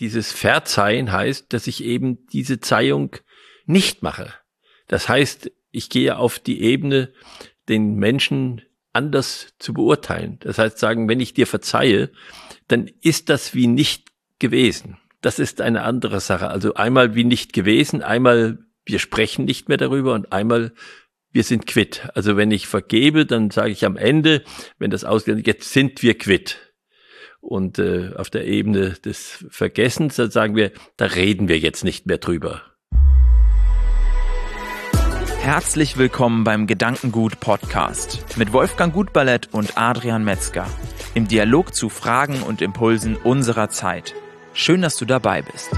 Dieses Verzeihen heißt, dass ich eben diese Zeihung nicht mache. Das heißt, ich gehe auf die Ebene, den Menschen anders zu beurteilen. Das heißt, sagen, wenn ich dir verzeihe, dann ist das wie nicht gewesen. Das ist eine andere Sache. Also einmal wie nicht gewesen, einmal wir sprechen nicht mehr darüber und einmal wir sind quitt. Also wenn ich vergebe, dann sage ich am Ende, wenn das ausgeht, jetzt sind wir quitt. Und äh, auf der Ebene des Vergessens, dann sagen wir, da reden wir jetzt nicht mehr drüber. Herzlich willkommen beim Gedankengut Podcast mit Wolfgang Gutballett und Adrian Metzger im Dialog zu Fragen und Impulsen unserer Zeit. Schön, dass du dabei bist.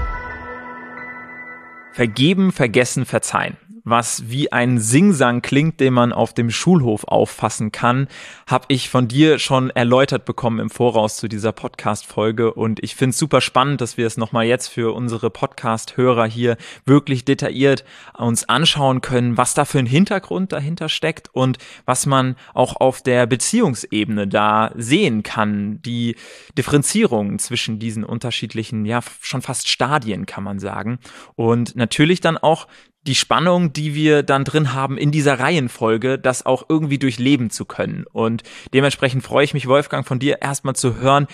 Vergeben, vergessen, verzeihen was wie ein Singsang klingt, den man auf dem Schulhof auffassen kann, habe ich von dir schon erläutert bekommen im Voraus zu dieser Podcast-Folge. Und ich finde es super spannend, dass wir es nochmal jetzt für unsere Podcast-Hörer hier wirklich detailliert uns anschauen können, was da für ein Hintergrund dahinter steckt und was man auch auf der Beziehungsebene da sehen kann. Die Differenzierung zwischen diesen unterschiedlichen, ja, schon fast Stadien, kann man sagen. Und natürlich dann auch die Spannung, die wir dann drin haben in dieser Reihenfolge, das auch irgendwie durchleben zu können. Und dementsprechend freue ich mich, Wolfgang, von dir erstmal zu hören,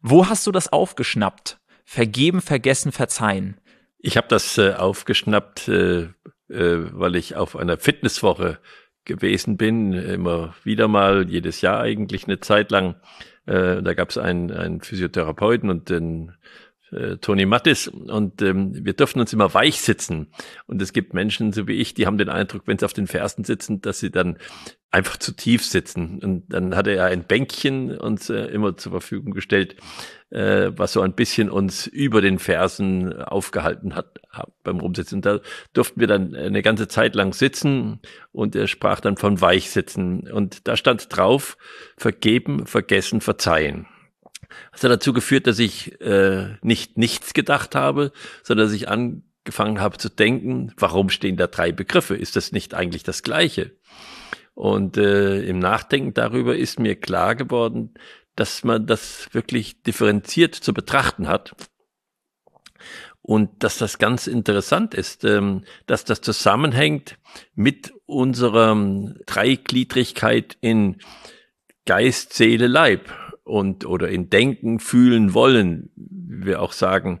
wo hast du das aufgeschnappt? Vergeben, vergessen, verzeihen. Ich habe das äh, aufgeschnappt, äh, äh, weil ich auf einer Fitnesswoche gewesen bin, immer wieder mal, jedes Jahr eigentlich eine Zeit lang. Äh, da gab es einen, einen Physiotherapeuten und den äh, Toni Mattis und ähm, wir dürfen uns immer weich sitzen. Und es gibt Menschen, so wie ich, die haben den Eindruck, wenn sie auf den Fersen sitzen, dass sie dann einfach zu tief sitzen. Und dann hatte er ein Bänkchen uns äh, immer zur Verfügung gestellt, äh, was so ein bisschen uns über den Fersen aufgehalten hat, hat beim Rumsitzen. Und da durften wir dann eine ganze Zeit lang sitzen und er sprach dann von Weichsitzen. Und da stand drauf, vergeben, vergessen, verzeihen. Hat dazu geführt, dass ich äh, nicht nichts gedacht habe, sondern dass ich angefangen habe zu denken, warum stehen da drei Begriffe? Ist das nicht eigentlich das Gleiche? Und äh, im Nachdenken darüber ist mir klar geworden, dass man das wirklich differenziert zu betrachten hat. Und dass das ganz interessant ist, ähm, dass das zusammenhängt mit unserer Dreigliedrigkeit in Geist, Seele, Leib und oder in Denken, Fühlen, Wollen, wie wir auch sagen.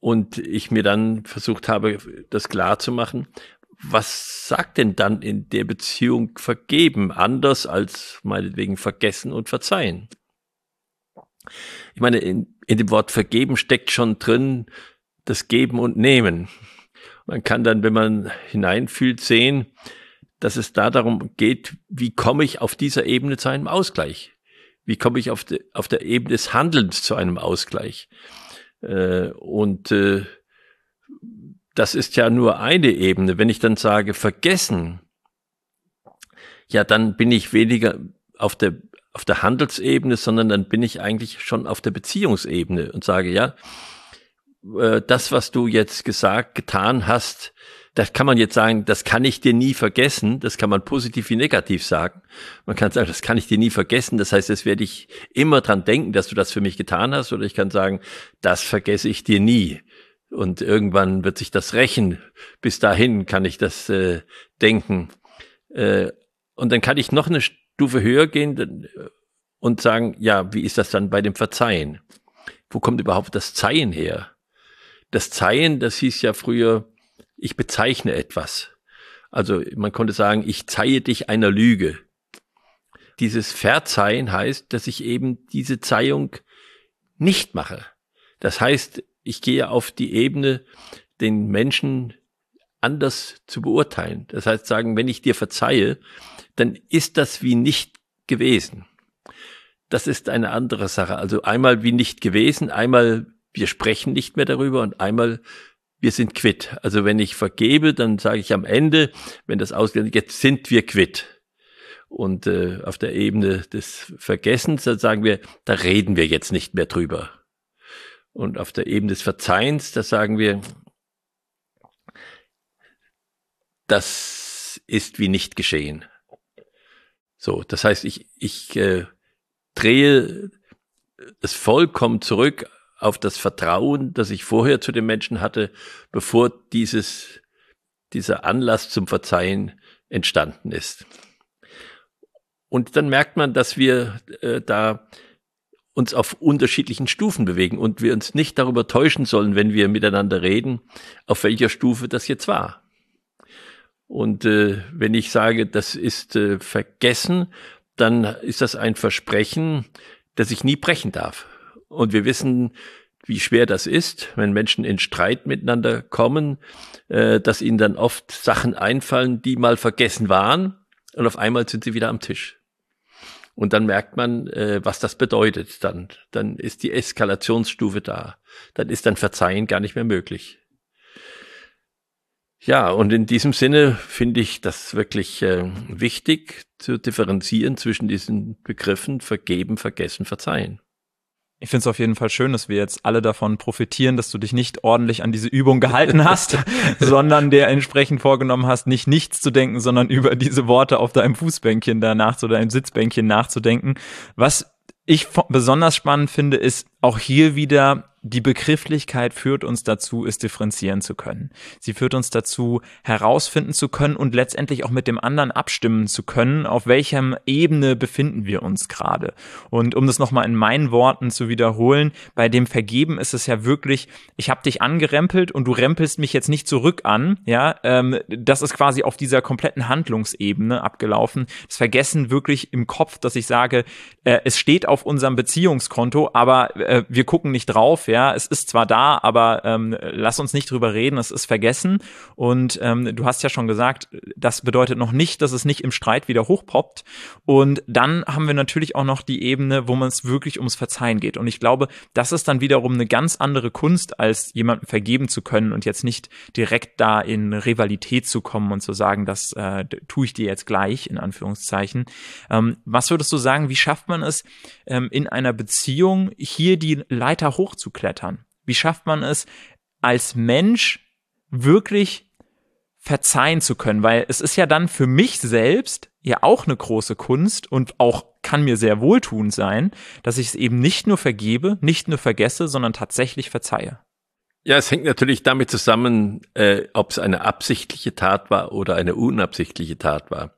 Und ich mir dann versucht habe, das klar zu machen. Was sagt denn dann in der Beziehung vergeben, anders als meinetwegen vergessen und verzeihen? Ich meine, in, in dem Wort vergeben steckt schon drin das Geben und Nehmen. Man kann dann, wenn man hineinfühlt, sehen, dass es da darum geht, wie komme ich auf dieser Ebene zu einem Ausgleich? Wie komme ich auf, de, auf der Ebene des Handelns zu einem Ausgleich? Äh, und äh, das ist ja nur eine Ebene. Wenn ich dann sage, vergessen, ja, dann bin ich weniger auf der, auf der Handelsebene, sondern dann bin ich eigentlich schon auf der Beziehungsebene und sage, ja, äh, das, was du jetzt gesagt, getan hast, das kann man jetzt sagen, das kann ich dir nie vergessen. Das kann man positiv wie negativ sagen. Man kann sagen, das kann ich dir nie vergessen. Das heißt, es werde ich immer dran denken, dass du das für mich getan hast. Oder ich kann sagen, das vergesse ich dir nie. Und irgendwann wird sich das rächen. Bis dahin kann ich das äh, denken. Äh, und dann kann ich noch eine Stufe höher gehen und sagen, ja, wie ist das dann bei dem Verzeihen? Wo kommt überhaupt das Zeihen her? Das Zeihen, das hieß ja früher, ich bezeichne etwas. Also man konnte sagen, ich zeihe dich einer Lüge. Dieses Verzeihen heißt, dass ich eben diese Zeihung nicht mache. Das heißt, ich gehe auf die Ebene, den Menschen anders zu beurteilen. Das heißt, sagen, wenn ich dir verzeihe, dann ist das wie nicht gewesen. Das ist eine andere Sache. Also einmal wie nicht gewesen, einmal wir sprechen nicht mehr darüber und einmal wir sind quitt. Also wenn ich vergebe, dann sage ich am Ende, wenn das ausgeht, jetzt sind wir quitt. Und äh, auf der Ebene des Vergessens, dann sagen wir, da reden wir jetzt nicht mehr drüber. Und auf der Ebene des Verzeihens, da sagen wir, das ist wie nicht geschehen. So, das heißt, ich, ich äh, drehe es vollkommen zurück auf das Vertrauen, das ich vorher zu den Menschen hatte, bevor dieses, dieser Anlass zum Verzeihen entstanden ist. Und dann merkt man, dass wir äh, da uns auf unterschiedlichen Stufen bewegen und wir uns nicht darüber täuschen sollen, wenn wir miteinander reden, auf welcher Stufe das jetzt war. Und äh, wenn ich sage, das ist äh, vergessen, dann ist das ein Versprechen, das ich nie brechen darf. Und wir wissen, wie schwer das ist, wenn Menschen in Streit miteinander kommen, äh, dass ihnen dann oft Sachen einfallen, die mal vergessen waren und auf einmal sind sie wieder am Tisch. Und dann merkt man, äh, was das bedeutet. Dann, dann ist die Eskalationsstufe da. Dann ist dann Verzeihen gar nicht mehr möglich. Ja, und in diesem Sinne finde ich das wirklich äh, wichtig zu differenzieren zwischen diesen Begriffen vergeben, vergessen, verzeihen. Ich finde es auf jeden Fall schön, dass wir jetzt alle davon profitieren, dass du dich nicht ordentlich an diese Übung gehalten hast, sondern dir entsprechend vorgenommen hast, nicht nichts zu denken, sondern über diese Worte auf deinem Fußbänkchen danach oder deinem Sitzbänkchen nachzudenken. Was ich besonders spannend finde, ist auch hier wieder die Begrifflichkeit führt uns dazu, es differenzieren zu können. Sie führt uns dazu, herausfinden zu können und letztendlich auch mit dem anderen abstimmen zu können, auf welchem Ebene befinden wir uns gerade. Und um das nochmal in meinen Worten zu wiederholen, bei dem Vergeben ist es ja wirklich, ich habe dich angerempelt und du rempelst mich jetzt nicht zurück an, ja, ähm, das ist quasi auf dieser kompletten Handlungsebene abgelaufen. Das Vergessen wirklich im Kopf, dass ich sage, äh, es steht auf unserem Beziehungskonto, aber äh, wir gucken nicht drauf, ja, es ist zwar da, aber ähm, lass uns nicht drüber reden, es ist vergessen. Und ähm, du hast ja schon gesagt, das bedeutet noch nicht, dass es nicht im Streit wieder hochpoppt. Und dann haben wir natürlich auch noch die Ebene, wo man es wirklich ums Verzeihen geht. Und ich glaube, das ist dann wiederum eine ganz andere Kunst, als jemandem vergeben zu können und jetzt nicht direkt da in Rivalität zu kommen und zu sagen, das äh, tue ich dir jetzt gleich, in Anführungszeichen. Ähm, was würdest du sagen, wie schafft man es, ähm, in einer Beziehung hier die Leiter hochzuklettern? Wie schafft man es, als Mensch wirklich verzeihen zu können? Weil es ist ja dann für mich selbst ja auch eine große Kunst und auch kann mir sehr wohltuend sein, dass ich es eben nicht nur vergebe, nicht nur vergesse, sondern tatsächlich verzeihe. Ja, es hängt natürlich damit zusammen, äh, ob es eine absichtliche Tat war oder eine unabsichtliche Tat war.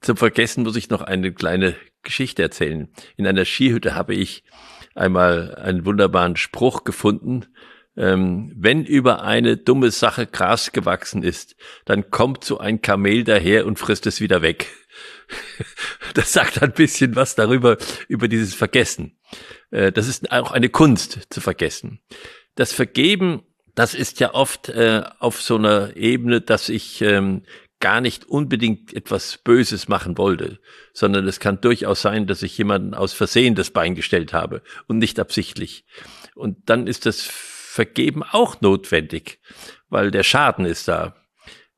Zum Vergessen muss ich noch eine kleine Geschichte erzählen. In einer Skihütte habe ich einmal einen wunderbaren Spruch gefunden. Ähm, wenn über eine dumme Sache Gras gewachsen ist, dann kommt so ein Kamel daher und frisst es wieder weg. Das sagt ein bisschen was darüber, über dieses Vergessen. Äh, das ist auch eine Kunst zu vergessen. Das Vergeben, das ist ja oft äh, auf so einer Ebene, dass ich ähm, gar nicht unbedingt etwas Böses machen wollte, sondern es kann durchaus sein, dass ich jemanden aus Versehen das Bein gestellt habe und nicht absichtlich. Und dann ist das Vergeben auch notwendig, weil der Schaden ist da.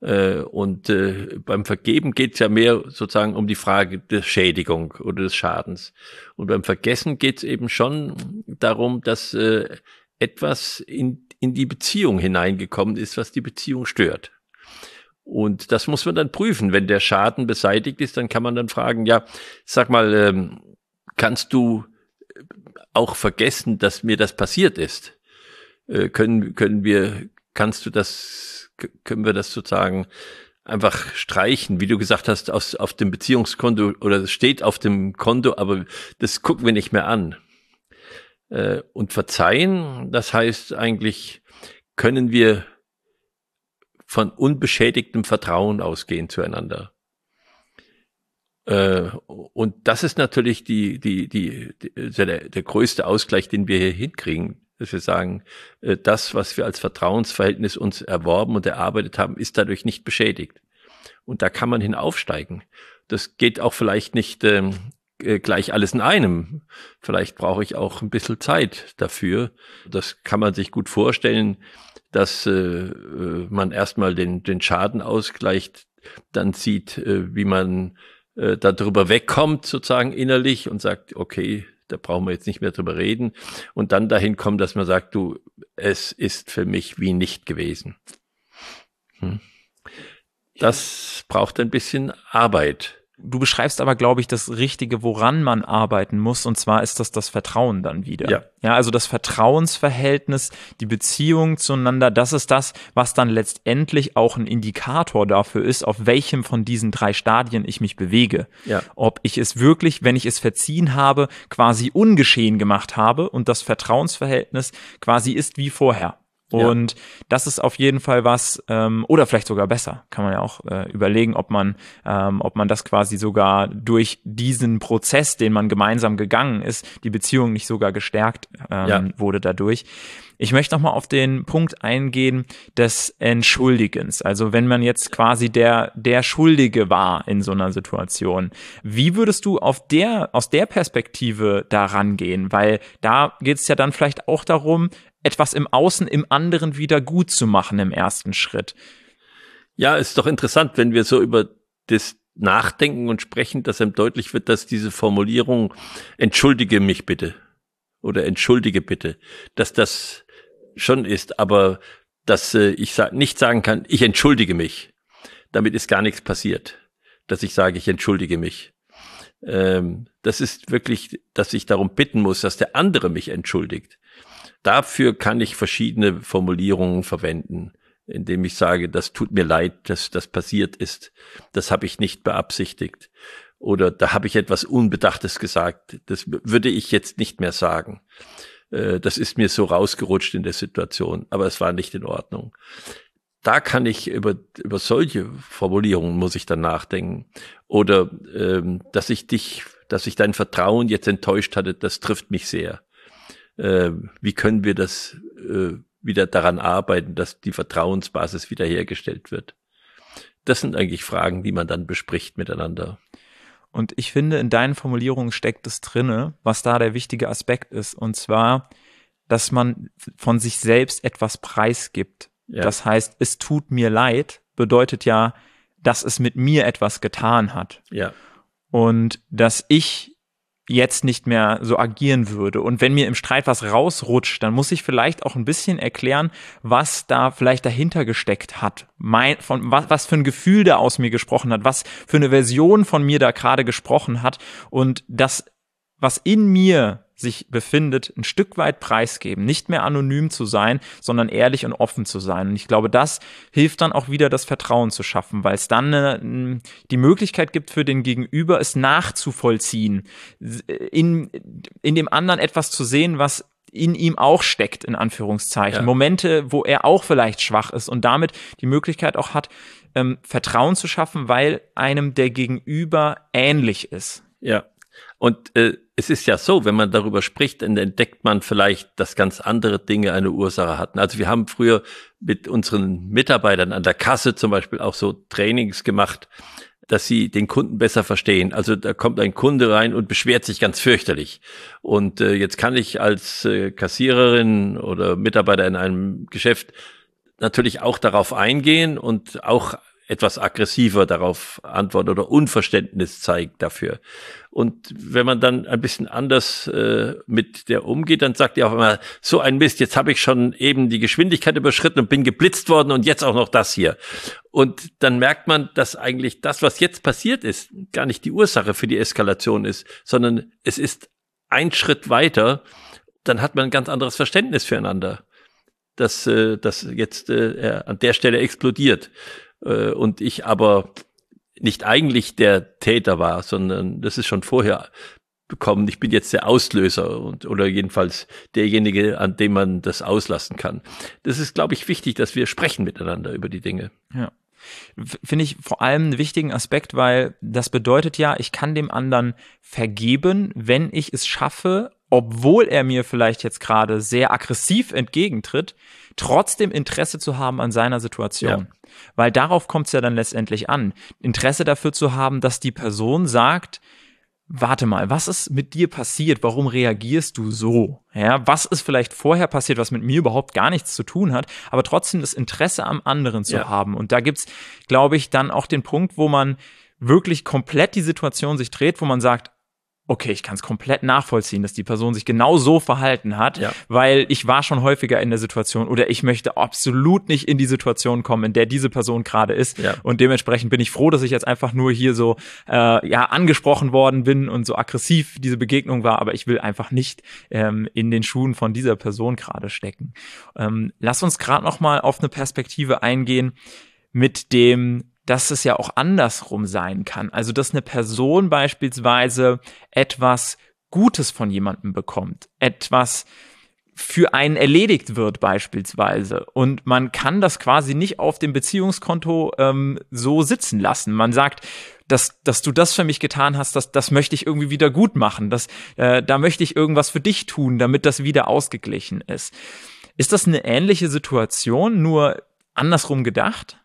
Äh, und äh, beim Vergeben geht es ja mehr sozusagen um die Frage der Schädigung oder des Schadens. Und beim Vergessen geht es eben schon darum, dass äh, etwas in, in die Beziehung hineingekommen ist, was die Beziehung stört. Und das muss man dann prüfen. Wenn der Schaden beseitigt ist, dann kann man dann fragen, ja, sag mal, ähm, kannst du auch vergessen, dass mir das passiert ist? Äh, können, können wir, kannst du das, können wir das sozusagen einfach streichen, wie du gesagt hast, aus, auf dem Beziehungskonto oder es steht auf dem Konto, aber das gucken wir nicht mehr an. Äh, und verzeihen, das heißt eigentlich, können wir von unbeschädigtem Vertrauen ausgehen zueinander. Äh, und das ist natürlich die, die, die, die der, der größte Ausgleich, den wir hier hinkriegen, dass wir sagen, äh, das, was wir als Vertrauensverhältnis uns erworben und erarbeitet haben, ist dadurch nicht beschädigt. Und da kann man hinaufsteigen. Das geht auch vielleicht nicht ähm, äh, gleich alles in einem. Vielleicht brauche ich auch ein bisschen Zeit dafür. Das kann man sich gut vorstellen, dass äh, äh, man erstmal den, den Schaden ausgleicht, dann sieht, äh, wie man äh, darüber wegkommt, sozusagen innerlich und sagt, okay, da brauchen wir jetzt nicht mehr drüber reden. Und dann dahin kommt, dass man sagt, du, es ist für mich wie nicht gewesen. Hm. Das braucht ein bisschen Arbeit. Du beschreibst aber, glaube ich, das Richtige, woran man arbeiten muss. Und zwar ist das das Vertrauen dann wieder. Ja. Ja, also das Vertrauensverhältnis, die Beziehung zueinander, das ist das, was dann letztendlich auch ein Indikator dafür ist, auf welchem von diesen drei Stadien ich mich bewege. Ja. Ob ich es wirklich, wenn ich es verziehen habe, quasi ungeschehen gemacht habe und das Vertrauensverhältnis quasi ist wie vorher. Und ja. das ist auf jeden Fall was, ähm, oder vielleicht sogar besser, kann man ja auch äh, überlegen, ob man, ähm, ob man das quasi sogar durch diesen Prozess, den man gemeinsam gegangen ist, die Beziehung nicht sogar gestärkt ähm, ja. wurde dadurch. Ich möchte nochmal auf den Punkt eingehen des Entschuldigens. Also wenn man jetzt quasi der, der Schuldige war in so einer Situation, wie würdest du auf der, aus der Perspektive da rangehen? Weil da geht es ja dann vielleicht auch darum, etwas im Außen im anderen wieder gut zu machen im ersten Schritt. Ja, ist doch interessant, wenn wir so über das Nachdenken und sprechen, dass einem deutlich wird, dass diese Formulierung entschuldige mich bitte oder entschuldige bitte, dass das schon ist, aber dass äh, ich sa nicht sagen kann, ich entschuldige mich. Damit ist gar nichts passiert, dass ich sage, ich entschuldige mich. Ähm, das ist wirklich, dass ich darum bitten muss, dass der andere mich entschuldigt. Dafür kann ich verschiedene Formulierungen verwenden, indem ich sage, das tut mir leid, dass das passiert ist. Das habe ich nicht beabsichtigt. Oder da habe ich etwas Unbedachtes gesagt. Das würde ich jetzt nicht mehr sagen. Äh, das ist mir so rausgerutscht in der Situation, aber es war nicht in Ordnung. Da kann ich über, über solche Formulierungen muss ich dann nachdenken. Oder ähm, dass ich dich, dass ich dein Vertrauen jetzt enttäuscht hatte, das trifft mich sehr äh, wie können wir das äh, wieder daran arbeiten, dass die Vertrauensbasis wiederhergestellt wird. Das sind eigentlich Fragen, die man dann bespricht miteinander. Und ich finde, in deinen Formulierungen steckt es drinne, was da der wichtige Aspekt ist. Und zwar, dass man von sich selbst etwas preisgibt. Ja. Das heißt, es tut mir leid, bedeutet ja, dass es mit mir etwas getan hat. Ja. Und dass ich jetzt nicht mehr so agieren würde. Und wenn mir im Streit was rausrutscht, dann muss ich vielleicht auch ein bisschen erklären, was da vielleicht dahinter gesteckt hat. Mein, von, was, was für ein Gefühl da aus mir gesprochen hat, was für eine Version von mir da gerade gesprochen hat. Und das, was in mir sich befindet, ein Stück weit preisgeben, nicht mehr anonym zu sein, sondern ehrlich und offen zu sein. Und ich glaube, das hilft dann auch wieder, das Vertrauen zu schaffen, weil es dann äh, die Möglichkeit gibt für den Gegenüber, es nachzuvollziehen, in, in dem anderen etwas zu sehen, was in ihm auch steckt, in Anführungszeichen. Ja. Momente, wo er auch vielleicht schwach ist und damit die Möglichkeit auch hat, ähm, Vertrauen zu schaffen, weil einem der Gegenüber ähnlich ist. Ja. Und äh, es ist ja so, wenn man darüber spricht, dann entdeckt man vielleicht, dass ganz andere Dinge eine Ursache hatten. Also wir haben früher mit unseren Mitarbeitern an der Kasse zum Beispiel auch so Trainings gemacht, dass sie den Kunden besser verstehen. Also da kommt ein Kunde rein und beschwert sich ganz fürchterlich. Und äh, jetzt kann ich als äh, Kassiererin oder Mitarbeiter in einem Geschäft natürlich auch darauf eingehen und auch etwas aggressiver darauf antwortet oder Unverständnis zeigt dafür. Und wenn man dann ein bisschen anders äh, mit der umgeht, dann sagt ihr auch immer, so ein Mist, jetzt habe ich schon eben die Geschwindigkeit überschritten und bin geblitzt worden und jetzt auch noch das hier. Und dann merkt man, dass eigentlich das, was jetzt passiert ist, gar nicht die Ursache für die Eskalation ist, sondern es ist ein Schritt weiter, dann hat man ein ganz anderes Verständnis füreinander, dass äh, das jetzt äh, an der Stelle explodiert äh, und ich aber nicht eigentlich der Täter war, sondern das ist schon vorher bekommen. Ich bin jetzt der Auslöser und oder jedenfalls derjenige, an dem man das auslassen kann. Das ist, glaube ich, wichtig, dass wir sprechen miteinander über die Dinge. Ja. Finde ich vor allem einen wichtigen Aspekt, weil das bedeutet ja, ich kann dem anderen vergeben, wenn ich es schaffe, obwohl er mir vielleicht jetzt gerade sehr aggressiv entgegentritt, trotzdem Interesse zu haben an seiner Situation. Ja. Weil darauf kommt es ja dann letztendlich an. Interesse dafür zu haben, dass die Person sagt, warte mal, was ist mit dir passiert? Warum reagierst du so? Ja, was ist vielleicht vorher passiert, was mit mir überhaupt gar nichts zu tun hat, aber trotzdem das Interesse am anderen zu ja. haben. Und da gibt's, glaube ich, dann auch den Punkt, wo man wirklich komplett die Situation sich dreht, wo man sagt, okay, ich kann es komplett nachvollziehen, dass die Person sich genau so verhalten hat, ja. weil ich war schon häufiger in der Situation oder ich möchte absolut nicht in die Situation kommen, in der diese Person gerade ist. Ja. Und dementsprechend bin ich froh, dass ich jetzt einfach nur hier so äh, ja angesprochen worden bin und so aggressiv diese Begegnung war, aber ich will einfach nicht ähm, in den Schuhen von dieser Person gerade stecken. Ähm, lass uns gerade noch mal auf eine Perspektive eingehen mit dem dass es ja auch andersrum sein kann. Also, dass eine Person beispielsweise etwas Gutes von jemandem bekommt, etwas für einen erledigt wird beispielsweise und man kann das quasi nicht auf dem Beziehungskonto ähm, so sitzen lassen. Man sagt, dass, dass du das für mich getan hast, das, das möchte ich irgendwie wieder gut machen, das, äh, da möchte ich irgendwas für dich tun, damit das wieder ausgeglichen ist. Ist das eine ähnliche Situation, nur andersrum gedacht?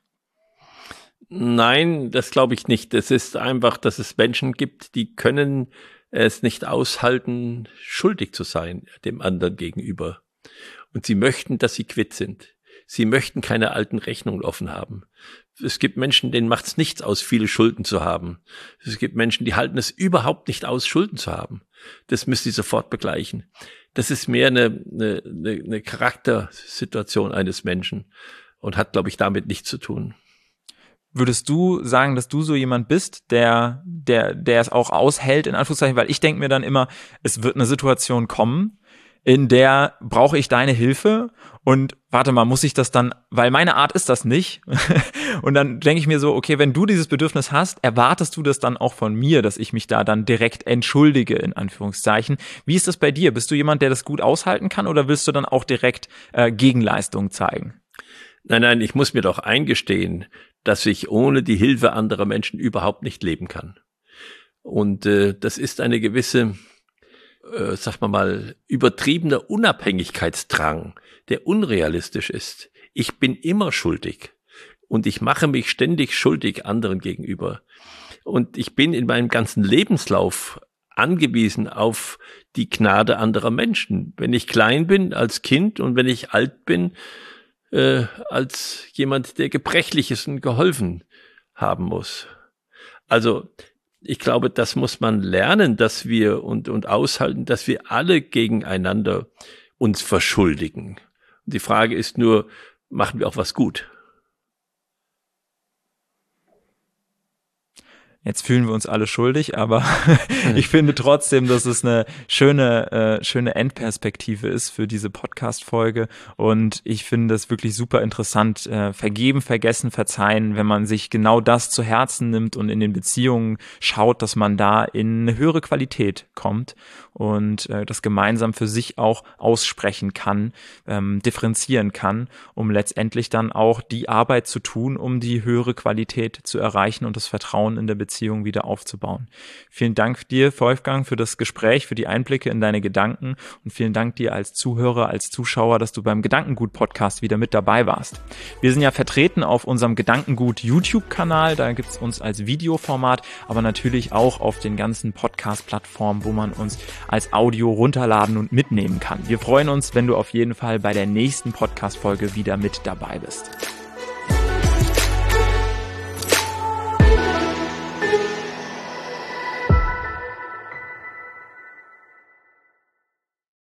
Nein, das glaube ich nicht. Es ist einfach, dass es Menschen gibt, die können es nicht aushalten, schuldig zu sein dem anderen gegenüber. Und sie möchten, dass sie quitt sind. Sie möchten keine alten Rechnungen offen haben. Es gibt Menschen, denen macht es nichts aus, viele Schulden zu haben. Es gibt Menschen, die halten es überhaupt nicht aus, Schulden zu haben. Das müssen sie sofort begleichen. Das ist mehr eine, eine, eine Charaktersituation eines Menschen und hat, glaube ich, damit nichts zu tun. Würdest du sagen, dass du so jemand bist, der, der, der es auch aushält, in Anführungszeichen? Weil ich denke mir dann immer, es wird eine Situation kommen, in der brauche ich deine Hilfe und warte mal, muss ich das dann, weil meine Art ist das nicht. und dann denke ich mir so, okay, wenn du dieses Bedürfnis hast, erwartest du das dann auch von mir, dass ich mich da dann direkt entschuldige, in Anführungszeichen. Wie ist das bei dir? Bist du jemand, der das gut aushalten kann oder willst du dann auch direkt äh, Gegenleistung zeigen? Nein, nein, ich muss mir doch eingestehen, dass ich ohne die Hilfe anderer Menschen überhaupt nicht leben kann. Und äh, das ist eine gewisse, äh, sag mal mal, übertriebener Unabhängigkeitsdrang, der unrealistisch ist. Ich bin immer schuldig und ich mache mich ständig schuldig anderen gegenüber. Und ich bin in meinem ganzen Lebenslauf angewiesen auf die Gnade anderer Menschen. Wenn ich klein bin als Kind und wenn ich alt bin, äh, als jemand, der gebrechlich ist und geholfen haben muss. Also ich glaube, das muss man lernen, dass wir und, und aushalten, dass wir alle gegeneinander uns verschuldigen. Die Frage ist nur, machen wir auch was gut? Jetzt fühlen wir uns alle schuldig, aber ich finde trotzdem, dass es eine schöne, äh, schöne Endperspektive ist für diese Podcast-Folge. Und ich finde es wirklich super interessant. Äh, vergeben, vergessen, verzeihen, wenn man sich genau das zu Herzen nimmt und in den Beziehungen schaut, dass man da in eine höhere Qualität kommt und äh, das gemeinsam für sich auch aussprechen kann, ähm, differenzieren kann, um letztendlich dann auch die Arbeit zu tun, um die höhere Qualität zu erreichen und das Vertrauen in der Beziehung wieder aufzubauen. Vielen Dank dir, Wolfgang, für das Gespräch, für die Einblicke in deine Gedanken und vielen Dank dir als Zuhörer, als Zuschauer, dass du beim Gedankengut-Podcast wieder mit dabei warst. Wir sind ja vertreten auf unserem Gedankengut YouTube-Kanal, da gibt's uns als Videoformat, aber natürlich auch auf den ganzen Podcast-Plattformen, wo man uns als Audio runterladen und mitnehmen kann. Wir freuen uns, wenn du auf jeden Fall bei der nächsten Podcast-Folge wieder mit dabei bist.